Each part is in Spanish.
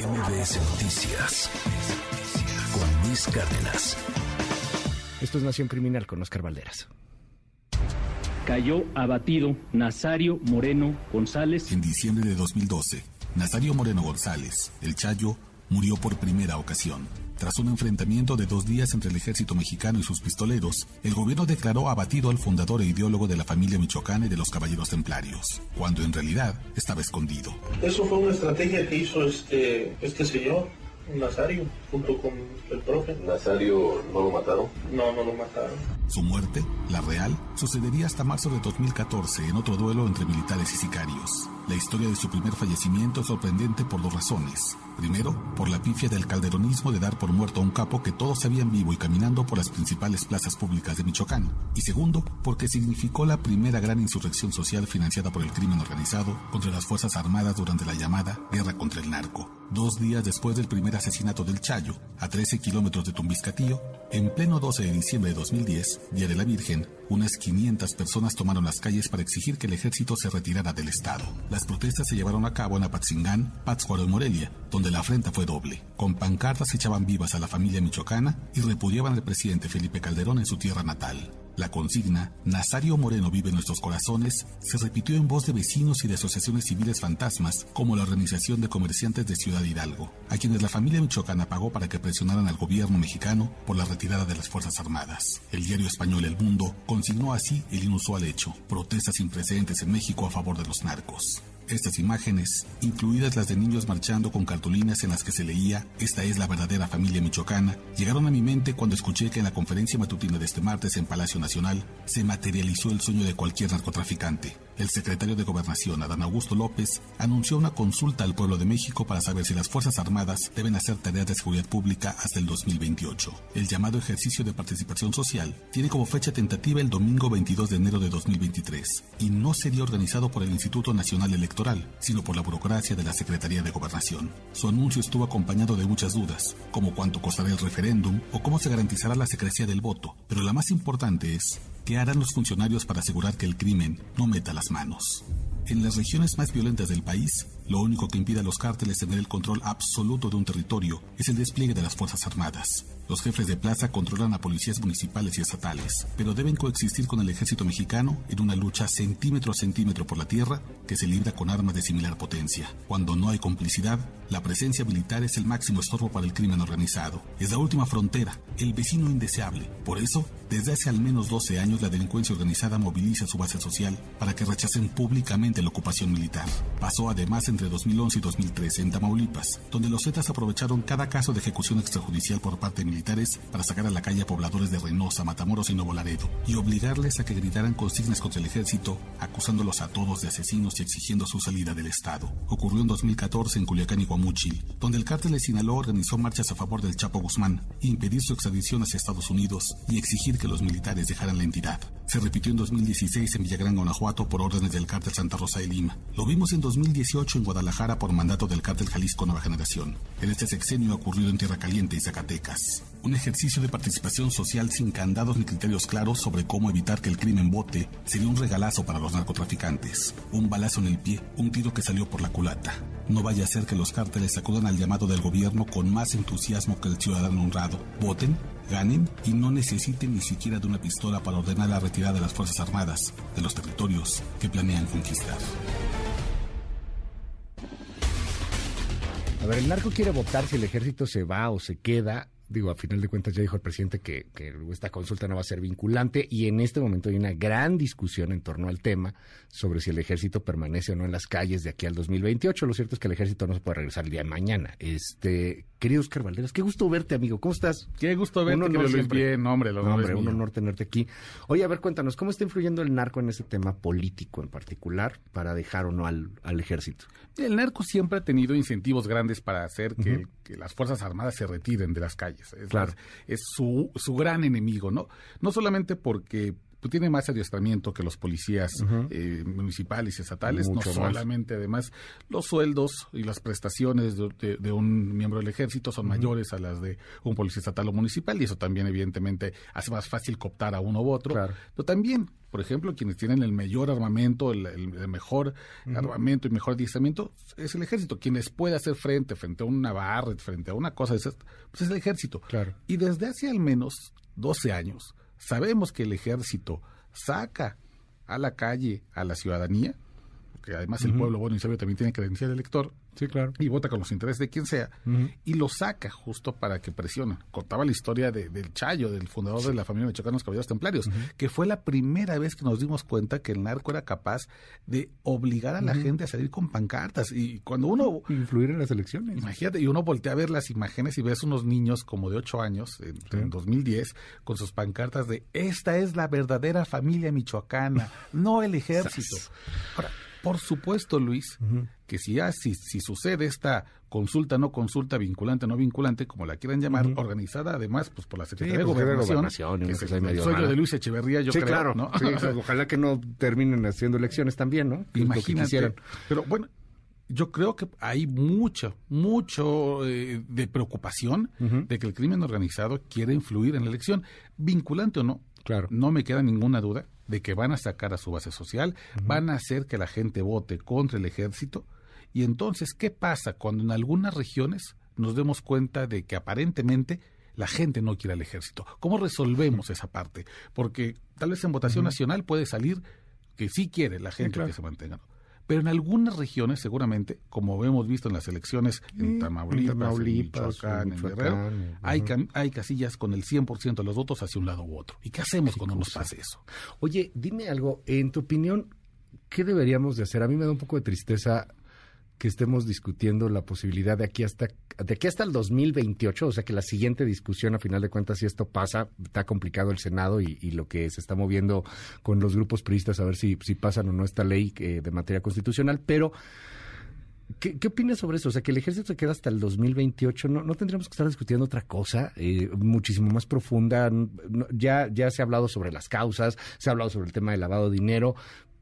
MBS Noticias con Luis Cárdenas. Esto es Nación Criminal con Oscar Valderas. Cayó abatido Nazario Moreno González. En diciembre de 2012, Nazario Moreno González, el Chayo, murió por primera ocasión. Tras un enfrentamiento de dos días entre el ejército mexicano y sus pistoleros, el gobierno declaró abatido al fundador e ideólogo de la familia michoacana y de los caballeros templarios, cuando en realidad estaba escondido. Eso fue una estrategia que hizo este, este señor, Nazario, junto con el profe. ¿Nazario no lo mataron? No, no lo mataron. Su muerte, la real, sucedería hasta marzo de 2014 en otro duelo entre militares y sicarios. La historia de su primer fallecimiento es sorprendente por dos razones. Primero, por la pifia del calderonismo de dar por muerto a un capo que todos sabían vivo y caminando por las principales plazas públicas de Michoacán. Y segundo, porque significó la primera gran insurrección social financiada por el crimen organizado contra las Fuerzas Armadas durante la llamada Guerra contra el Narco. Dos días después del primer asesinato del Chayo, a 13 kilómetros de Tumbiscatío, en pleno 12 de diciembre de 2010, Día de la Virgen, unas 500 personas tomaron las calles para exigir que el ejército se retirara del Estado. Las protestas se llevaron a cabo en Apatzingán, Pátzcuaro y Morelia, donde la afrenta fue doble. Con pancartas echaban vivas a la familia michoacana y repudiaban al presidente Felipe Calderón en su tierra natal. La consigna, Nazario Moreno vive en nuestros corazones, se repitió en voz de vecinos y de asociaciones civiles fantasmas, como la Organización de Comerciantes de Ciudad Hidalgo, a quienes la familia michoacana pagó para que presionaran al gobierno mexicano por la retirada de las Fuerzas Armadas. El diario español El Mundo consignó así el inusual hecho, protestas sin precedentes en México a favor de los narcos. Estas imágenes, incluidas las de niños marchando con cartulinas en las que se leía Esta es la verdadera familia michoacana, llegaron a mi mente cuando escuché que en la conferencia matutina de este martes en Palacio Nacional se materializó el sueño de cualquier narcotraficante. El secretario de Gobernación, Adán Augusto López, anunció una consulta al pueblo de México para saber si las Fuerzas Armadas deben hacer tareas de seguridad pública hasta el 2028. El llamado ejercicio de participación social tiene como fecha tentativa el domingo 22 de enero de 2023 y no sería organizado por el Instituto Nacional Electoral, sino por la burocracia de la Secretaría de Gobernación. Su anuncio estuvo acompañado de muchas dudas, como cuánto costará el referéndum o cómo se garantizará la secrecía del voto, pero la más importante es ¿Qué harán los funcionarios para asegurar que el crimen no meta las manos? En las regiones más violentas del país, lo único que impide a los cárteles tener el control absoluto de un territorio es el despliegue de las Fuerzas Armadas. Los jefes de plaza controlan a policías municipales y estatales, pero deben coexistir con el ejército mexicano en una lucha centímetro a centímetro por la tierra que se libra con armas de similar potencia. Cuando no hay complicidad, la presencia militar es el máximo estorbo para el crimen organizado. Es la última frontera, el vecino indeseable. Por eso, desde hace al menos 12 años la delincuencia organizada moviliza su base social para que rechacen públicamente la ocupación militar. Pasó además entre 2011 y 2013 en Tamaulipas, donde los Zetas aprovecharon cada caso de ejecución extrajudicial por parte de militares para sacar a la calle a pobladores de Reynosa, Matamoros y Nuevo Laredo y obligarles a que gritaran consignas contra el ejército, acusándolos a todos de asesinos y exigiendo su salida del Estado. Ocurrió en 2014 en Culiacán y Guamúchil, donde el cártel de Sinaloa organizó marchas a favor del Chapo Guzmán, impedir su extradición hacia Estados Unidos y exigir que los militares dejaran la entidad. Se repitió en 2016 en Villagrán, Guanajuato, por órdenes del cártel Santa Rosa de Lima. Lo vimos en 2018 en Guadalajara por mandato del cártel Jalisco Nueva Generación. En este sexenio ha ocurrido en Tierra Caliente y Zacatecas. Un ejercicio de participación social sin candados ni criterios claros sobre cómo evitar que el crimen vote sería un regalazo para los narcotraficantes. Un balazo en el pie, un tiro que salió por la culata. No vaya a ser que los cárteles acudan al llamado del gobierno con más entusiasmo que el ciudadano honrado. Voten ganen y no necesiten ni siquiera de una pistola para ordenar la retirada de las Fuerzas Armadas de los territorios que planean conquistar. A ver, el narco quiere votar si el ejército se va o se queda digo, a final de cuentas ya dijo el presidente que, que, esta consulta no va a ser vinculante y en este momento hay una gran discusión en torno al tema sobre si el ejército permanece o no en las calles de aquí al 2028. Lo cierto es que el ejército no se puede regresar el día de mañana. Este, querido Oscar Valderas, qué gusto verte, amigo. ¿Cómo estás? Qué gusto verte, honor bien, hombre, lo hombre, un honor tenerte aquí. Oye, a ver, cuéntanos, ¿cómo está influyendo el narco en ese tema político en particular para dejar o no al, al ejército? El narco siempre ha tenido incentivos grandes para hacer que, que las Fuerzas Armadas se retiren de las calles. Es, claro. es su, su gran enemigo, ¿no? No solamente porque pues, tiene más adiestramiento que los policías eh, municipales y estatales, Mucho no más. solamente además los sueldos y las prestaciones de, de- de un miembro del ejército son mayores a las de un policía estatal o municipal y eso también evidentemente hace más fácil cooptar a uno u otro, Claro. pero también, por ejemplo, quienes tienen el mayor armamento, el, el- el mejor armamento y mejor adiestramiento es el ejército, quienes puede hacer frente frente a una barra, frente a una cosa de esas, pues es el ejército. Claro. Y desde hace al menos 12 años sabemos que el ejército saca a la calle a la ciudadanía, porque además el pueblo bueno y sabio también tiene credencial de elector, Sí, claro. y vota con los intereses de quien sea, y lo saca justo para que presione. Contaba la historia de- del Chayo, del fundador de la familia Michoacanos Caballeros Templarios, que fue la primera vez que nos dimos cuenta que el narco era capaz de obligar a la gente a salir con pancartas. Y cuando uno Influir en las elecciones. Imagínate, y uno voltea a ver las imágenes y ves unos niños como de 8 años, en, en 2010, con sus pancartas de esta es la verdadera familia michoacana, no el ejército. Ahora, por supuesto, Luis, que si, ya- si, si sucede esta consulta, no consulta, vinculante, no vinculante, como la quieran llamar, organizada además pues por la Secretaría de pues, de Gobernación, que es el, sueño de Luis Echeverría, yo sí, creo, claro. ¿no? Sí, o sea, ojalá que no terminen haciendo elecciones también, ¿no? Imagínate. Pero bueno, yo creo que hay mucho, mucho eh, de preocupación de que el crimen organizado quiere influir en la elección, vinculante o no. Claro. No me queda ninguna duda de que van a sacar a su base social, van a hacer que la gente vote contra el ejército. Y entonces, ¿qué pasa cuando en algunas regiones nos demos cuenta de que aparentemente la gente no quiere al ejército? ¿Cómo resolvemos esa parte? Porque tal vez en votación nacional puede salir que sí quiere la gente claro. que se mantenga. Pero en algunas regiones, seguramente, como hemos visto en las elecciones en Tamaulipas, en Tamaulipas, en Michoacán, en Michoacán, Guerrero, hay, casillas con el 100% de los votos hacia un lado u otro. ¿Y qué hacemos cuando nos pase eso? Oye, dime algo, en tu opinión, ¿qué deberíamos de hacer? A mí me da un poco de tristeza que estemos discutiendo la posibilidad de aquí hasta de aquí hasta el 2028, o sea que la siguiente discusión a final de cuentas si esto pasa, está complicado el Senado y, y lo que se está moviendo con los grupos priistas a ver si, si pasan o no esta ley eh, de materia constitucional, pero ¿Qué, qué opinas sobre eso? O sea, que el ejército se queda hasta el 2028. ¿No, no tendríamos que estar discutiendo otra cosa eh, muchísimo más profunda? Ya, ya se ha hablado sobre las causas, se ha hablado sobre el tema del lavado de dinero,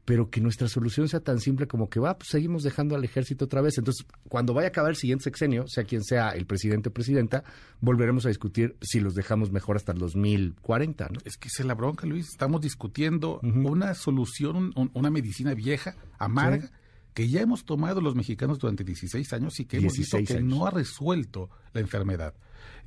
pero que nuestra solución sea tan simple como que va, pues seguimos dejando al ejército otra vez. Entonces, cuando vaya a acabar el siguiente sexenio, sea quien sea el presidente o presidenta, volveremos a discutir si los dejamos mejor hasta el 2040, ¿no? Es que es la bronca, Luis. Estamos discutiendo una solución, un- un- una medicina vieja, amarga, Sí. que ya hemos tomado los mexicanos durante 16 años y que hemos visto 16 que años. no ha resuelto la enfermedad.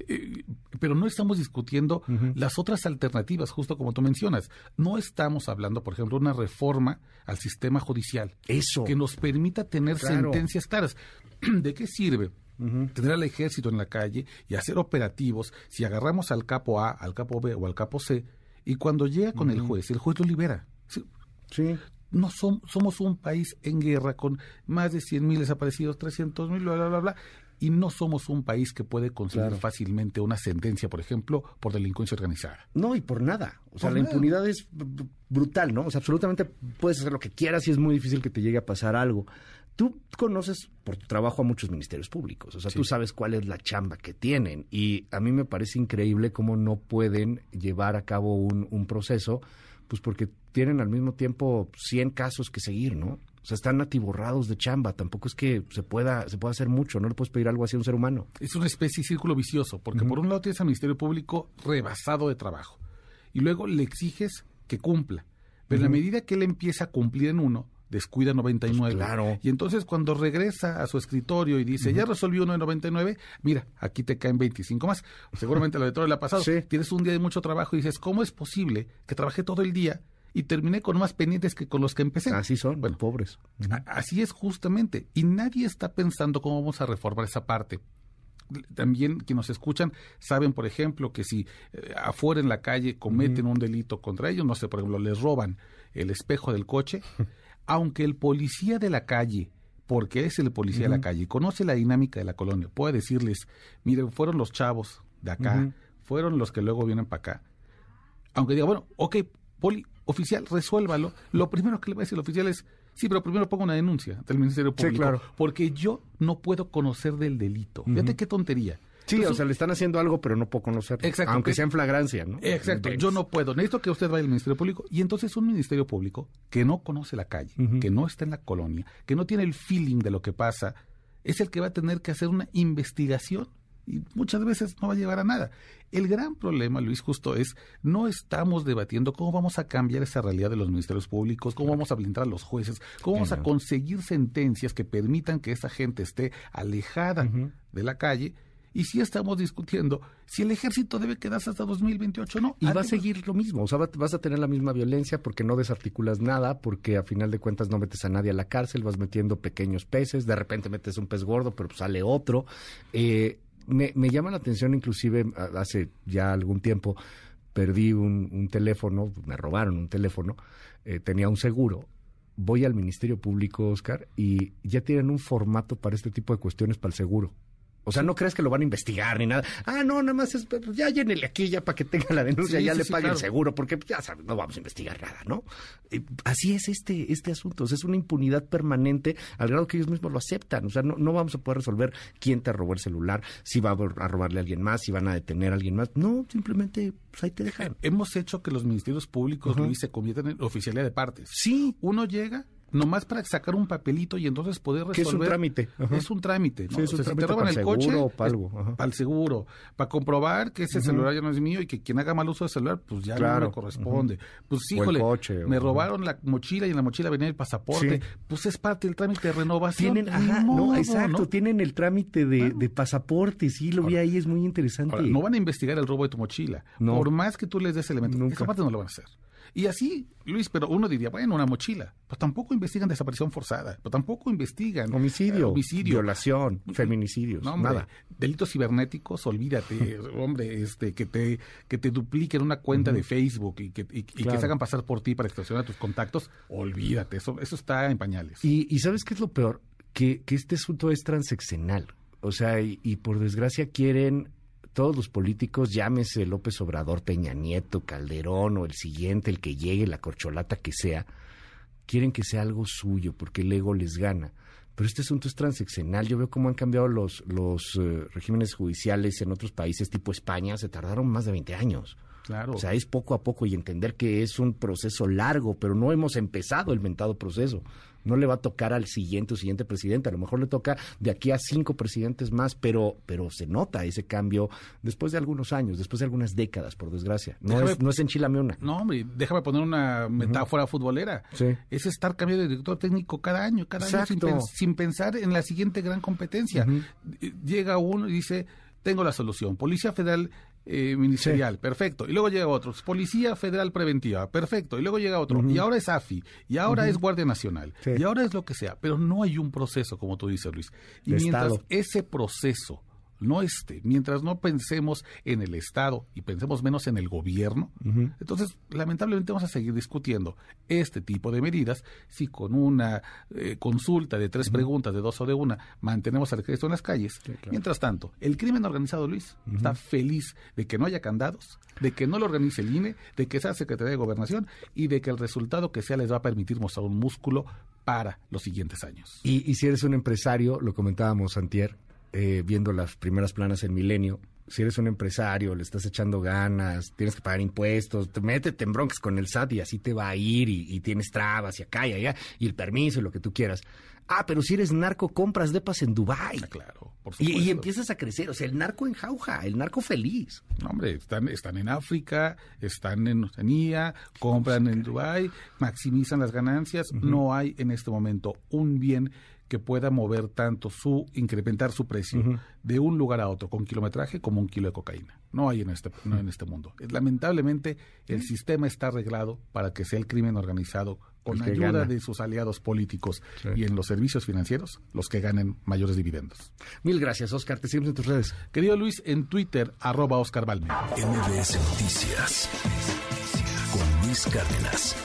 Eh, pero no estamos discutiendo las otras alternativas, justo como tú mencionas. No estamos hablando, por ejemplo, de una reforma al sistema judicial Eso. que nos permita tener Claro. sentencias claras. ¿De qué sirve? Tener al ejército en la calle y hacer operativos si agarramos al capo A, al capo B o al capo C y cuando llega con el juez, el juez lo libera. Sí, Sí. No som- somos un país en guerra con más de 100 mil desaparecidos, 300 mil, bla, bla, bla, bla, y no somos un país que puede conseguir Claro. fácilmente una sentencia, por ejemplo, por delincuencia organizada. No, y por nada. O sea, Por la nada. impunidad es br- brutal, ¿no? O sea, absolutamente puedes hacer lo que quieras y es muy difícil que te llegue a pasar algo. Tú conoces por tu trabajo a muchos ministerios públicos, o sea, tú sabes cuál es la chamba que tienen y a mí me parece increíble cómo no pueden llevar a cabo un, un proceso, pues porque tienen al mismo tiempo 100 casos que seguir, ¿no? O sea, están atiborrados de chamba, tampoco es que se pueda, se pueda hacer mucho, no le puedes pedir algo así a un ser humano. Es una especie de círculo vicioso, porque por un lado tienes al Ministerio Público rebasado de trabajo y luego le exiges que cumpla. Pero en la medida que él empieza a cumplir en uno, descuida 99. Pues claro. Y entonces cuando regresa a su escritorio y dice, ya resolvió uno de 99, mira, aquí te caen 25 más. Seguramente lo de todo le ha pasado. Sí. Tienes un día de mucho trabajo y dices, ¿cómo es posible que trabajé todo el día y terminé con más pendientes que con los que empecé? Así son, Bueno, pobres. Así es justamente. Y nadie está pensando cómo vamos a reformar esa parte. También quienes nos escuchan saben, por ejemplo, que si eh, afuera en la calle cometen un delito contra ellos, no sé, por ejemplo, les roban el espejo del coche, aunque el policía de la calle, porque es el policía de la calle, y conoce la dinámica de la colonia, puede decirles, miren, fueron los chavos de acá, fueron los que luego vienen para acá, aunque diga, bueno, ok, poli, oficial, resuélvalo, lo primero que le va a decir el oficial es, sí, pero primero pongo una denuncia del Ministerio Sí, Público, claro. porque yo no puedo conocer del delito. Fíjate qué tontería. Sí, o sea, le están haciendo algo, pero no puedo conocerlo. Exacto. Aunque sea en flagrancia, ¿no? Exacto, yo no puedo. Necesito que usted vaya al Ministerio Público. Y entonces un Ministerio Público que no conoce la calle, que no está en la colonia, que no tiene el feeling de lo que pasa, es el que va a tener que hacer una investigación y muchas veces no va a llevar a nada. El gran problema, Luis, justo es, no estamos debatiendo cómo vamos a cambiar esa realidad de los ministerios públicos, cómo vamos a blindar a los jueces, cómo vamos a conseguir sentencias que permitan que esa gente esté alejada de la calle. Y sí estamos discutiendo si el ejército debe quedarse hasta 2028 no. Y va a seguir lo mismo, o sea, vas a tener la misma violencia porque no desarticulas nada, porque a final de cuentas no metes a nadie a la cárcel, vas metiendo pequeños peces, de repente metes un pez gordo, pero sale otro. Eh, me, llama la atención, inclusive hace ya algún tiempo perdí un, teléfono, me robaron un teléfono, eh, tenía un seguro. Voy al Ministerio Público, Oscar, y ya tienen un formato para este tipo de cuestiones para el seguro. O sea, no crees que lo van a investigar ni nada. Ah, no, nada más es, pues, ya llénele aquí ya para que tenga la denuncia, ya le pague el seguro, porque ya sabes, no vamos a investigar nada, ¿no? así es este, este asunto. O sea, es una impunidad permanente al grado que ellos mismos lo aceptan. O sea, no, no vamos a poder resolver quién te robó el celular, si va a robarle a alguien más, si van a detener a alguien más. No, simplemente pues ahí te dejan. Hemos hecho que los ministerios públicos, Luis, se conviertan en oficialidad de partes. Sí. Uno llega, nomás para sacar un papelito y entonces poder resolver. es un trámite. Es un trámite, ¿no? Sí, es un trámite si te roban el coche, seguro, para algo. Para el seguro, para comprobar que ese celular ya no es mío y que quien haga mal uso del celular, pues ya no le corresponde. Pues híjole, me robaron la mochila y en la mochila venía el pasaporte. Pues es parte del trámite de renovación. Tienen, ajá, no, exacto, tienen el trámite de, de pasaporte, sí, lo vi ahí, es muy interesante. no van a investigar el robo de tu mochila. Por más que tú les des elementos, esa parte no lo van a hacer. Y así, Luis, pero uno diría, bueno, una mochila. Pues tampoco investigan desaparición forzada, pues tampoco investigan homicidio, homicidio. violación, feminicidios, nada. Delitos cibernéticos, olvídate, hombre, este que te que te dupliquen una cuenta de Facebook y que, y, que se hagan pasar por ti para extorsionar tus contactos, olvídate, eso eso está en pañales. Y, ¿sabes qué es lo peor? Que, que este asunto es transeccional. O sea, y por desgracia quieren todos los políticos, llámese López Obrador, Peña Nieto, Calderón o el siguiente, el que llegue, la corcholata que sea, quieren que sea algo suyo porque el ego les gana. Pero este asunto es transeccional. Yo veo cómo han cambiado los, los eh, regímenes judiciales en otros países tipo España. Se tardaron más de 20 años. Claro. O sea, es poco a poco y entender que es un proceso largo, pero no hemos empezado el mentado proceso no le va a tocar al siguiente o siguiente presidente, a lo mejor le toca de aquí a cinco presidentes más, pero, pero se nota ese cambio después de algunos años, después de algunas décadas, por desgracia. No, es, no es. No, hombre, déjame poner una metáfora futbolera. Es estar cambiando de director técnico cada año, cada año, sin, pensar en la siguiente gran competencia. Llega uno y dice, tengo la solución. Policía Federal eh, ministerial, perfecto. Y luego llega otro, Policía Federal Preventiva, perfecto. Y luego llega otro, y ahora es AFI, y ahora es Guardia Nacional, y ahora es lo que sea. Pero no hay un proceso, como tú dices, Luis. Y mientras ese proceso no esté, mientras no pensemos en el Estado y pensemos menos en el gobierno, entonces lamentablemente vamos a seguir discutiendo este tipo de medidas. Si con una eh, consulta de tres preguntas, de dos o de una, mantenemos al ejército en las calles. Mientras tanto, el crimen organizado, Luis, está feliz de que no haya candados, de que no lo organice el INE, de que sea Secretaría de Gobernación y de que el resultado que sea les va a permitir mostrar un músculo para los siguientes años. Y, y si eres un empresario, lo comentábamos antier, eh, viendo las primeras planas en Milenio, si eres un empresario, le estás echando ganas, tienes que pagar impuestos, te métete en broncas con el SAT y así te va a ir y, tienes trabas y acá y allá y el permiso y lo que tú quieras. Ah, pero si eres narco, compras depas en Dubái. Ah, claro, por supuesto. Y, empiezas a crecer, o sea, el narco en jauja, el narco feliz. No, hombre, están, están en África, están en Oceanía, compran en Dubái, maximizan las ganancias. No hay en este momento un bien que pueda mover tanto su, incrementar su precio de un lugar a otro con kilometraje como un kilo de cocaína. No hay en este, no en este mundo. Lamentablemente, el sistema está arreglado para que sea el crimen organizado con ayuda de sus aliados políticos y en los servicios financieros los que ganen mayores dividendos. Mil gracias, Oscar. Te seguimos en tus redes. Querido Luis, en Twitter, arroba Oscar Balme. MBS Noticias con Luis Cárdenas.